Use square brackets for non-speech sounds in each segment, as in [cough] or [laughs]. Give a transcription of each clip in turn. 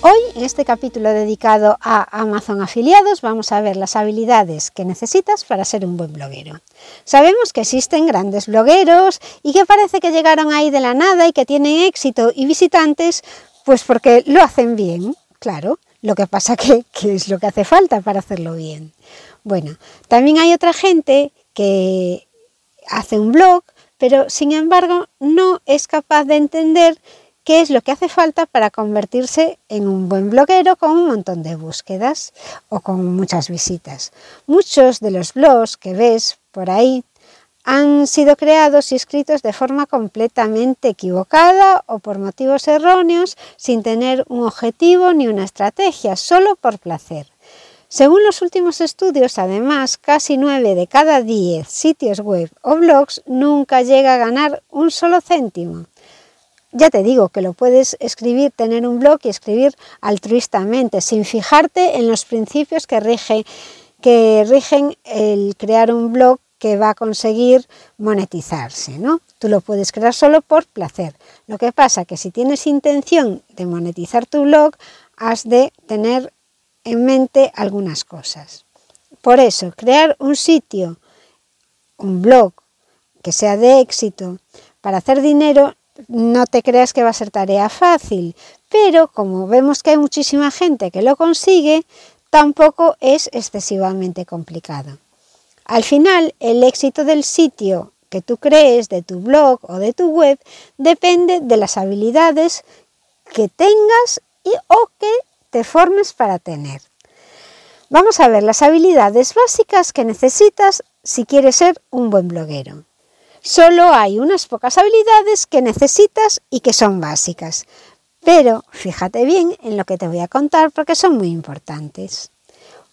Hoy, en este capítulo dedicado a Amazon afiliados, vamos a ver las habilidades que necesitas para ser un buen bloguero. Sabemos que existen grandes blogueros y que parece que llegaron ahí de la nada y que tienen éxito y visitantes, pues porque lo hacen bien, claro. Lo que pasa que, es lo que hace falta para hacerlo bien. Bueno, también hay otra gente que hace un blog, pero sin embargo no es capaz de entender qué es lo que hace falta para convertirse en un buen bloguero con un montón de búsquedas o con muchas visitas. Muchos de los blogs que ves por ahí han sido creados y escritos de forma completamente equivocada o por motivos erróneos, sin tener un objetivo ni una estrategia, solo por placer. Según los últimos estudios, además, casi 9 de cada 10 sitios web o blogs nunca llega a ganar un solo céntimo. Ya te digo que lo puedes escribir, tener un blog y escribir altruistamente, sin fijarte en los principios que, rige, que rigen el crear un blog que va a conseguir monetizarse, ¿no? Tú lo puedes crear solo por placer. Lo que pasa que si tienes intención de monetizar tu blog, has de tener en mente algunas cosas. Por eso, crear un sitio, un blog que sea de éxito para hacer dinero no te creas que va a ser tarea fácil, pero como vemos que hay muchísima gente que lo consigue, tampoco es excesivamente complicado. Al final, el éxito del sitio que tú crees, de tu blog o de tu web, depende de las habilidades que tengas y o que te formes para tener. Vamos a ver las habilidades básicas que necesitas si quieres ser un buen bloguero. Solo hay unas pocas habilidades que necesitas y que son básicas. Pero fíjate bien en lo que te voy a contar porque son muy importantes.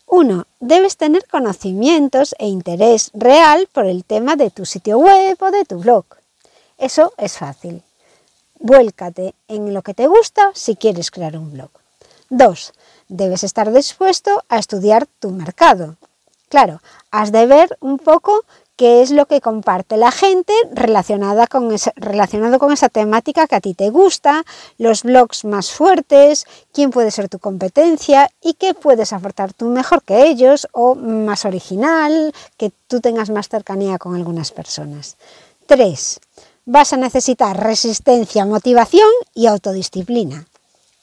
1. Debes tener conocimientos e interés real por el tema de tu sitio web o de tu blog. Eso es fácil. Vuélcate en lo que te gusta si quieres crear un blog. 2. Debes estar dispuesto a estudiar tu mercado. Claro, has de ver un poco qué es lo que comparte la gente relacionada con relacionado con esa temática que a ti te gusta, los blogs más fuertes, quién puede ser tu competencia y qué puedes aportar tú mejor que ellos o más original, que tú tengas más cercanía con algunas personas. 3. Vas a necesitar resistencia, motivación y autodisciplina.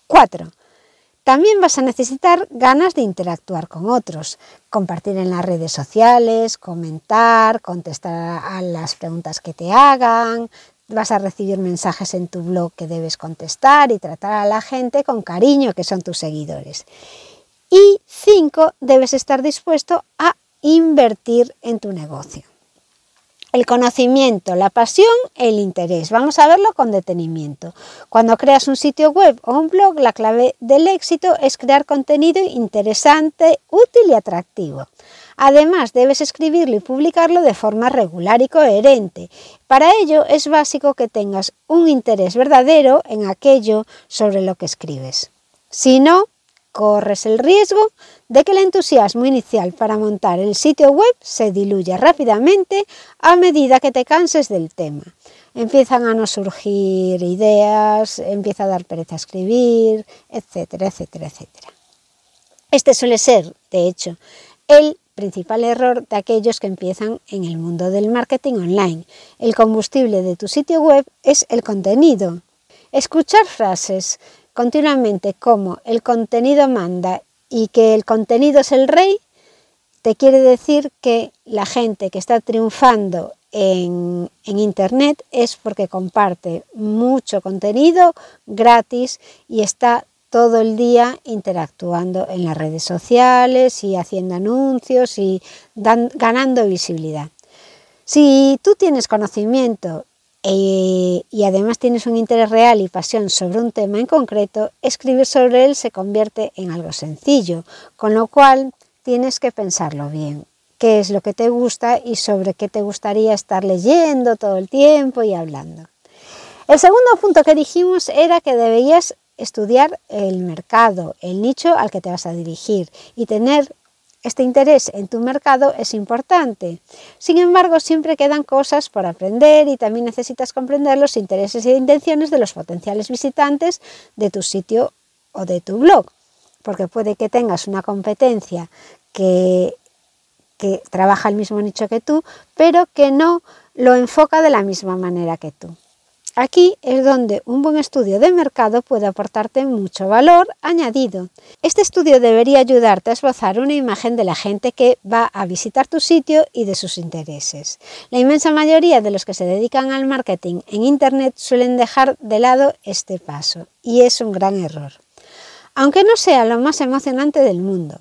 4 también vas a necesitar ganas de interactuar con otros, compartir en las redes sociales, comentar, contestar a las preguntas que te hagan, vas a recibir mensajes en tu blog que debes contestar y tratar a la gente con cariño que son tus seguidores. Y cinco, debes estar dispuesto a invertir en tu negocio el conocimiento, la pasión, el interés. Vamos a verlo con detenimiento. Cuando creas un sitio web o un blog, la clave del éxito es crear contenido interesante, útil y atractivo. Además, debes escribirlo y publicarlo de forma regular y coherente. Para ello es básico que tengas un interés verdadero en aquello sobre lo que escribes. Si no, corres el riesgo de que el entusiasmo inicial para montar el sitio web se diluya rápidamente a medida que te canses del tema. Empiezan a no surgir ideas, empieza a dar pereza escribir, etcétera, etcétera, etcétera. Este suele ser, de hecho, el principal error de aquellos que empiezan en el mundo del marketing online. El combustible de tu sitio web es el contenido. Escuchar frases continuamente como el contenido manda y que el contenido es el rey, te quiere decir que la gente que está triunfando en, en, Internet es porque comparte mucho contenido gratis y está todo el día interactuando en las redes sociales y haciendo anuncios y ganando visibilidad. Si tú tienes conocimiento eh, y además tienes un interés real y pasión sobre un tema en concreto, escribir sobre él se convierte en algo sencillo, con lo cual tienes que pensarlo bien qué es lo que te gusta y sobre qué te gustaría estar leyendo todo el tiempo y hablando. El segundo punto que dijimos era que deberías estudiar el mercado, el nicho al que te vas a dirigir y tener este interés en tu mercado es importante. Sin embargo, siempre quedan cosas por aprender y también necesitas comprender los intereses e intenciones de los potenciales visitantes de tu sitio o de tu blog, porque puede que tengas una competencia que, que trabaja el mismo nicho que tú, pero que no lo enfoca de la misma manera que tú. Aquí es donde un buen estudio de mercado puede aportarte mucho valor añadido. Este estudio debería ayudarte a esbozar una imagen de la gente que va a visitar tu sitio y de sus intereses. La inmensa mayoría de los que se dedican al marketing en Internet suelen dejar de lado este paso y es un gran error. Aunque no sea lo más emocionante del mundo,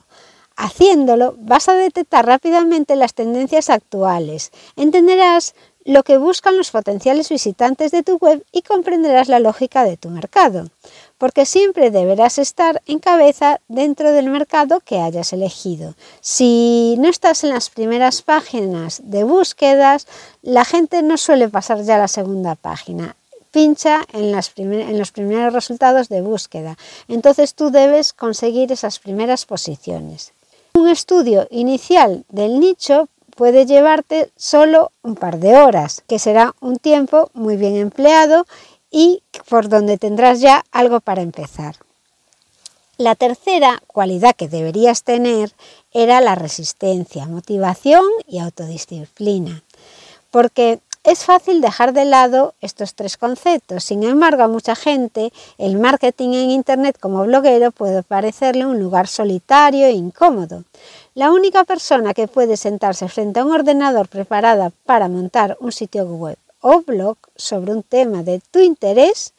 Haciéndolo vas a detectar rápidamente las tendencias actuales, entenderás lo que buscan los potenciales visitantes de tu web y comprenderás la lógica de tu mercado, porque siempre deberás estar en cabeza dentro del mercado que hayas elegido. Si no estás en las primeras páginas de búsquedas, la gente no suele pasar ya a la segunda página. Pincha en, en los primeros resultados de búsqueda. Entonces tú debes conseguir esas primeras posiciones. Un estudio inicial del nicho puede llevarte solo un par de horas, que será un tiempo muy bien empleado y por donde tendrás ya algo para empezar. La tercera cualidad que deberías tener era la resistencia, motivación y autodisciplina, porque es fácil dejar de lado estos tres conceptos, sin embargo a mucha gente el marketing en Internet como bloguero puede parecerle un lugar solitario e incómodo. La única persona que puede sentarse frente a un ordenador preparada para montar un sitio web o blog sobre un tema de tu interés,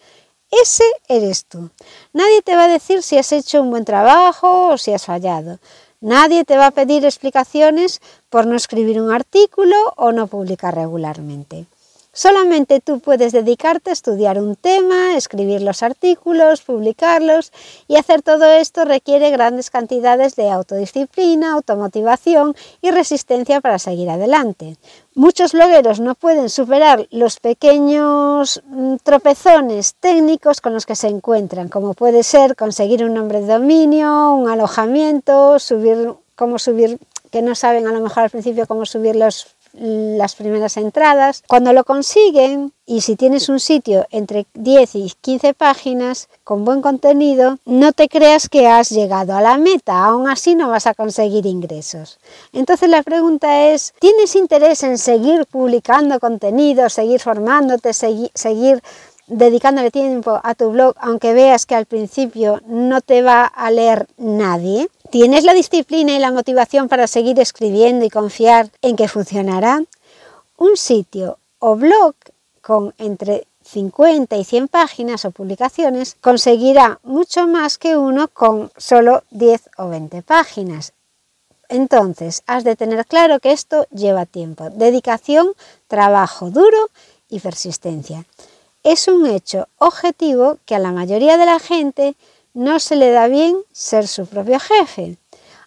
ese eres tú. Nadie te va a decir si has hecho un buen trabajo o si has fallado. Nadie te va a pedir explicaciones por no escribir un artículo o no publicar regularmente. Solamente tú puedes dedicarte a estudiar un tema, escribir los artículos, publicarlos y hacer todo esto requiere grandes cantidades de autodisciplina, automotivación y resistencia para seguir adelante. Muchos blogueros no pueden superar los pequeños mm, tropezones técnicos con los que se encuentran, como puede ser conseguir un nombre de dominio, un alojamiento, subir, cómo subir, que no saben a lo mejor al principio cómo subir los las primeras entradas. Cuando lo consiguen, y si tienes un sitio entre 10 y 15 páginas con buen contenido, no te creas que has llegado a la meta, aún así no vas a conseguir ingresos. Entonces la pregunta es, ¿tienes interés en seguir publicando contenido, seguir formándote, seguir dedicándole tiempo a tu blog, aunque veas que al principio no te va a leer nadie? ¿Tienes la disciplina y la motivación para seguir escribiendo y confiar en que funcionará? Un sitio o blog con entre 50 y 100 páginas o publicaciones conseguirá mucho más que uno con solo 10 o 20 páginas. Entonces, has de tener claro que esto lleva tiempo, dedicación, trabajo duro y persistencia. Es un hecho objetivo que a la mayoría de la gente no se le da bien ser su propio jefe.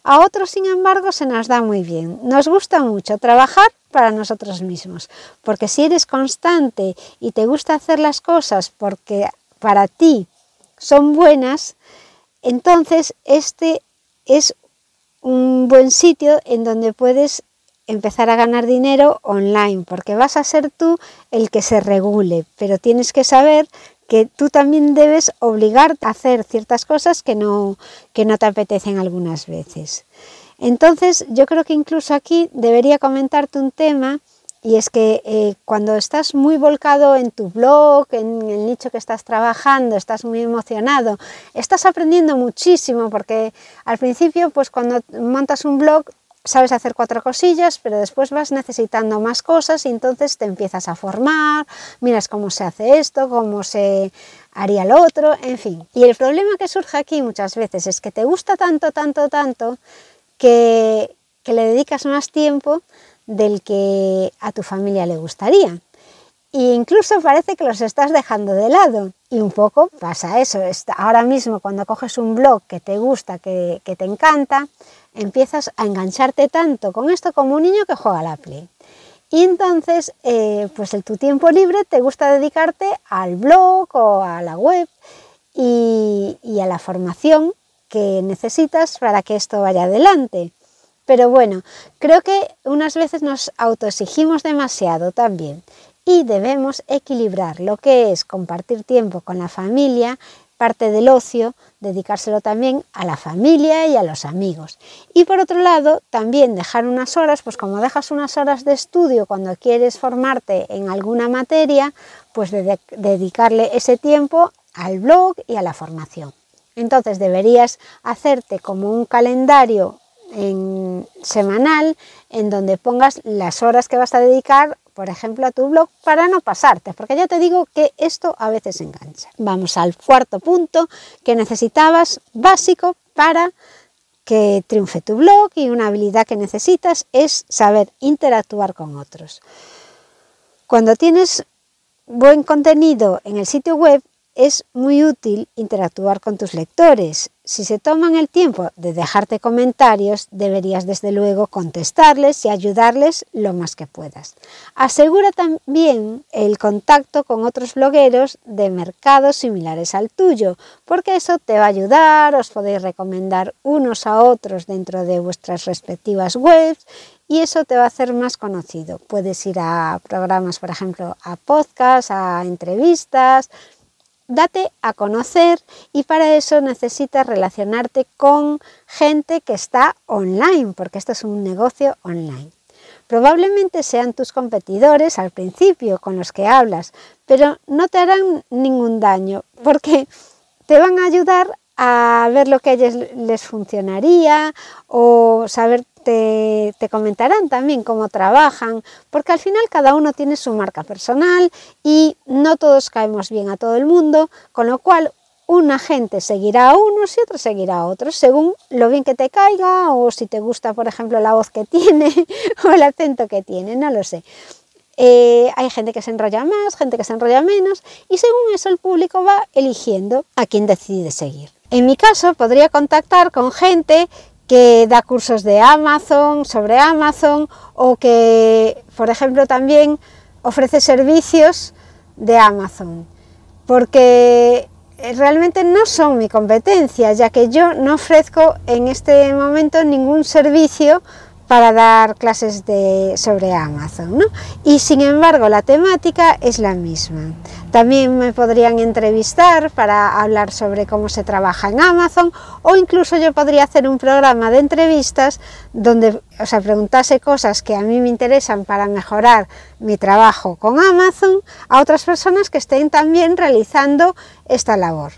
A otros, sin embargo, se nos da muy bien. Nos gusta mucho trabajar para nosotros mismos, porque si eres constante y te gusta hacer las cosas porque para ti son buenas, entonces este es un buen sitio en donde puedes empezar a ganar dinero online, porque vas a ser tú el que se regule, pero tienes que saber que tú también debes obligarte a hacer ciertas cosas que no, que no te apetecen algunas veces. Entonces, yo creo que incluso aquí debería comentarte un tema y es que eh, cuando estás muy volcado en tu blog, en el nicho que estás trabajando, estás muy emocionado, estás aprendiendo muchísimo porque al principio, pues cuando montas un blog, sabes hacer cuatro cosillas, pero después vas necesitando más cosas y entonces te empiezas a formar, miras cómo se hace esto, cómo se haría lo otro, en fin. Y el problema que surge aquí muchas veces es que te gusta tanto, tanto, tanto, que, que le dedicas más tiempo del que a tu familia le gustaría. E incluso parece que los estás dejando de lado. Y un poco pasa eso. Ahora mismo cuando coges un blog que te gusta, que, que te encanta, empiezas a engancharte tanto con esto como un niño que juega a la Play. Y entonces, eh, pues en tu tiempo libre te gusta dedicarte al blog o a la web y, y a la formación que necesitas para que esto vaya adelante. Pero bueno, creo que unas veces nos autoexigimos demasiado también y debemos equilibrar lo que es compartir tiempo con la familia parte del ocio, dedicárselo también a la familia y a los amigos. Y por otro lado, también dejar unas horas, pues como dejas unas horas de estudio cuando quieres formarte en alguna materia, pues dedicarle ese tiempo al blog y a la formación. Entonces deberías hacerte como un calendario en, semanal en donde pongas las horas que vas a dedicar por ejemplo, a tu blog para no pasarte, porque ya te digo que esto a veces engancha. Vamos al cuarto punto que necesitabas básico para que triunfe tu blog y una habilidad que necesitas es saber interactuar con otros. Cuando tienes buen contenido en el sitio web, es muy útil interactuar con tus lectores. Si se toman el tiempo de dejarte comentarios, deberías desde luego contestarles y ayudarles lo más que puedas. Asegura también el contacto con otros blogueros de mercados similares al tuyo, porque eso te va a ayudar, os podéis recomendar unos a otros dentro de vuestras respectivas webs y eso te va a hacer más conocido. Puedes ir a programas, por ejemplo, a podcasts, a entrevistas, date a conocer y para eso necesitas relacionarte con gente que está online, porque esto es un negocio online. Probablemente sean tus competidores al principio con los que hablas, pero no te harán ningún daño porque te van a ayudar a ver lo que a ellos les funcionaría o saber te, comentarán también cómo trabajan, porque al final cada uno tiene su marca personal y no todos caemos bien a todo el mundo, con lo cual una gente seguirá a unos y otro seguirá a otros, según lo bien que te caiga o si te gusta, por ejemplo, la voz que tiene [laughs] o el acento que tiene, no lo sé. Eh, hay gente que se enrolla más, gente que se enrolla menos y según eso el público va eligiendo a quién decide seguir. En mi caso podría contactar con gente que da cursos de Amazon, sobre Amazon, o que, por ejemplo, también ofrece servicios de Amazon, porque realmente no son mi competencia, ya que yo no ofrezco en este momento ningún servicio para dar clases sobre Amazon. ¿no? Y sin embargo la temática es la misma. También me podrían entrevistar para hablar sobre cómo se trabaja en Amazon o incluso yo podría hacer un programa de entrevistas donde o sea, preguntase cosas que a mí me interesan para mejorar mi trabajo con Amazon a otras personas que estén también realizando esta labor.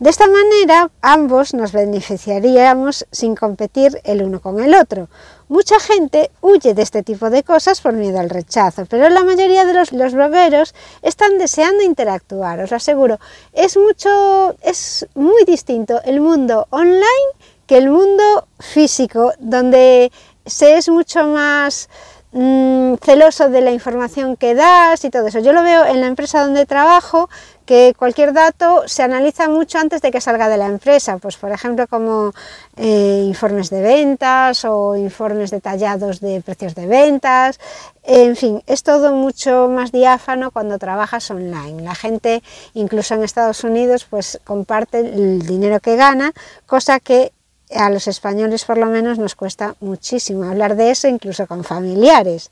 De esta manera, ambos nos beneficiaríamos sin competir el uno con el otro. Mucha gente huye de este tipo de cosas por miedo al rechazo, pero la mayoría de los, los blogueros están deseando interactuar, os aseguro. Es mucho, es muy distinto el mundo online que el mundo físico, donde se es mucho más mm, celoso de la información que das y todo eso. Yo lo veo en la empresa donde trabajo, que cualquier dato se analiza mucho antes de que salga de la empresa, pues por ejemplo como eh, informes de ventas o informes detallados de precios de ventas, en fin, es todo mucho más diáfano cuando trabajas online. La gente, incluso en Estados Unidos, pues comparte el dinero que gana, cosa que a los españoles por lo menos nos cuesta muchísimo hablar de eso, incluso con familiares.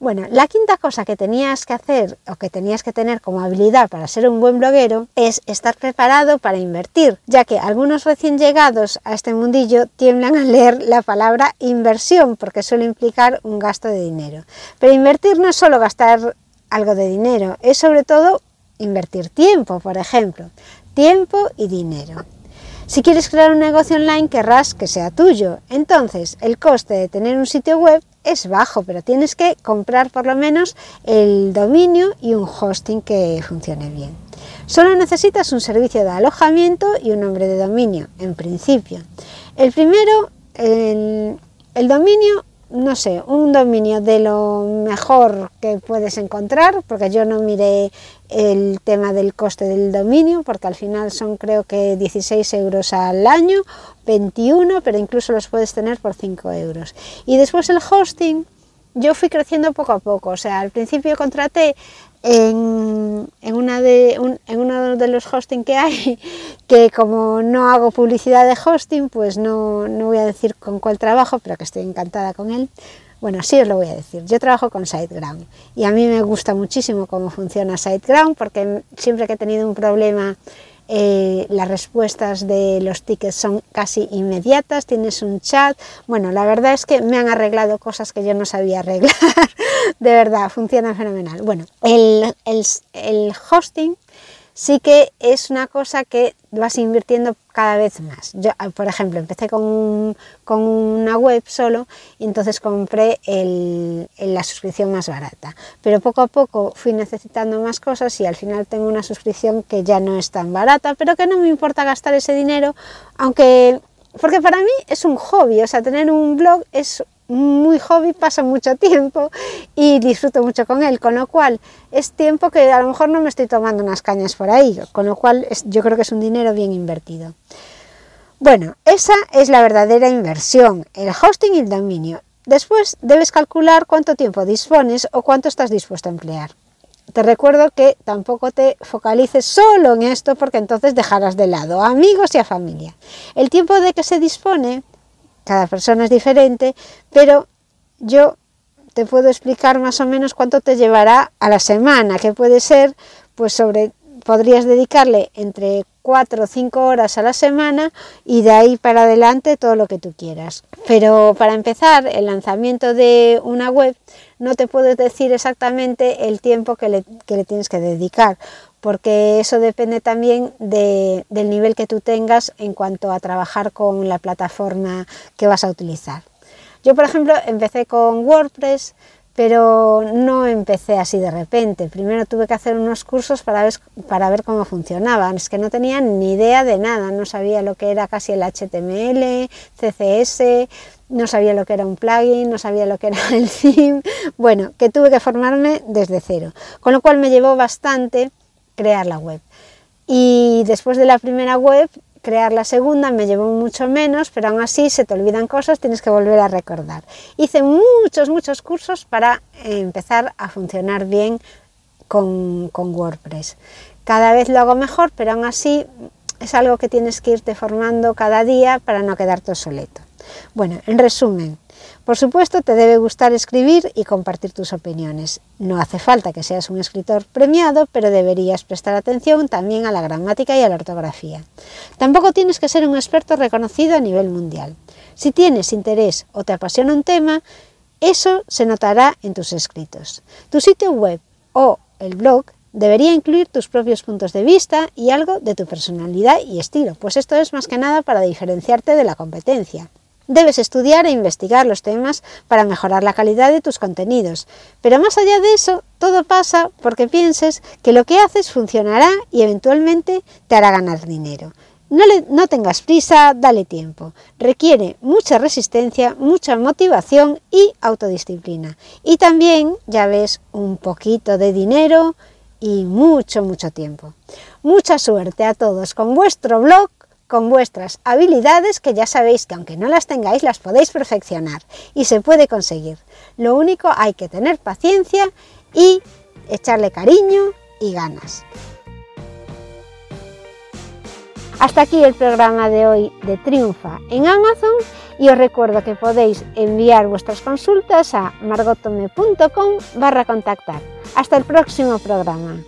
Bueno, la quinta cosa que tenías que hacer o que tenías que tener como habilidad para ser un buen bloguero es estar preparado para invertir, ya que algunos recién llegados a este mundillo tiemblan a leer la palabra inversión porque suele implicar un gasto de dinero. Pero invertir no es solo gastar algo de dinero, es sobre todo invertir tiempo, por ejemplo, tiempo y dinero. Si quieres crear un negocio online, querrás que sea tuyo. Entonces, el coste de tener un sitio web es bajo, pero tienes que comprar por lo menos el dominio y un hosting que funcione bien. Solo necesitas un servicio de alojamiento y un nombre de dominio, en principio. El primero, el, el dominio no sé, un dominio de lo mejor que puedes encontrar, porque yo no miré el tema del coste del dominio, porque al final son creo que 16 euros al año, 21, pero incluso los puedes tener por 5 euros. Y después el hosting, yo fui creciendo poco a poco, o sea, al principio contraté en, una de, en uno de los hosting que hay, [laughs] que como no hago publicidad de hosting, pues no, no voy a decir con cuál trabajo, pero que estoy encantada con él. Bueno, sí os lo voy a decir. Yo trabajo con SiteGround y a mí me gusta muchísimo cómo funciona SiteGround porque siempre que he tenido un problema eh, las respuestas de los tickets son casi inmediatas, tienes un chat. Bueno, la verdad es que me han arreglado cosas que yo no sabía arreglar. [laughs] de verdad, funciona fenomenal. Bueno, el, hosting sí que es una cosa que vas invirtiendo cada vez más. Yo, ah, por ejemplo, empecé con, con una web solo y entonces compré la suscripción más barata. Pero poco a poco fui necesitando más cosas y al final tengo una suscripción que ya no es tan barata, pero que no me importa gastar ese dinero, aunque... Porque para mí es un hobby, o sea, tener un blog es muy hobby, paso mucho tiempo y disfruto mucho con él, con lo cual es tiempo que a lo mejor no me estoy tomando unas cañas por ahí, con lo cual yo creo que es un dinero bien invertido. Bueno, esa es la verdadera inversión, el hosting y el dominio. Después debes calcular cuánto tiempo dispones o cuánto estás dispuesto a emplear. Te recuerdo que tampoco te focalices solo en esto porque entonces dejarás de lado a amigos y a familia. El tiempo de que se dispone cada persona es diferente, pero yo te puedo explicar más o menos cuánto te llevará a la semana, que puede ser, pues sobre, podrías dedicarle entre 4 o 5 horas a la semana y de ahí para adelante todo lo que tú quieras. Pero para empezar, el lanzamiento de una web no te puedo decir exactamente el tiempo que le, que le tienes que dedicar, porque eso depende también del nivel que tú tengas en cuanto a trabajar con la plataforma que vas a utilizar. Yo, por ejemplo, empecé con WordPress, pero no empecé así de repente. Primero tuve que hacer unos cursos para ver, para ver cómo funcionaban. Es que no tenía ni idea de nada, no sabía lo que era casi el HTML, CSS, no sabía lo que era un plugin, no sabía lo que era el theme. Bueno, que tuve que formarme desde cero, con lo cual me llevó bastante crear la web. Y después de la primera web, crear la segunda me llevó mucho menos, pero aún así se te olvidan cosas, tienes que volver a recordar. Hice muchos, muchos cursos para empezar a funcionar bien con, con WordPress. Cada vez lo hago mejor, pero aún así es algo que tienes que irte formando cada día para no quedarte obsoleto. Bueno, en resumen, por supuesto, te debe gustar escribir y compartir tus opiniones. No hace falta que seas un escritor premiado, pero deberías prestar atención también a la gramática y a la ortografía. Tampoco tienes que ser un experto reconocido a nivel mundial. Si tienes interés o te apasiona un tema, eso se notará en tus escritos. Tu sitio web o el blog debería incluir tus propios puntos de vista y algo de tu personalidad y estilo, pues esto es más que nada para diferenciarte de la competencia. Debes estudiar e investigar los temas para mejorar la calidad de tus contenidos. Pero más allá de eso, todo pasa porque pienses que lo que haces funcionará y eventualmente te hará ganar dinero. No, no, tengas prisa, dale tiempo. Requiere mucha resistencia, mucha motivación y autodisciplina. Y también, ya ves, un poquito de dinero y mucho, mucho tiempo. Mucha suerte a todos con vuestro blog con vuestras habilidades que ya sabéis que aunque no las tengáis las podéis perfeccionar y se puede conseguir. Lo único hay que tener paciencia y echarle cariño y ganas. Hasta aquí el programa de hoy de Triunfa en Amazon y os recuerdo que podéis enviar vuestras consultas a margotome.com barra contactar. Hasta el próximo programa.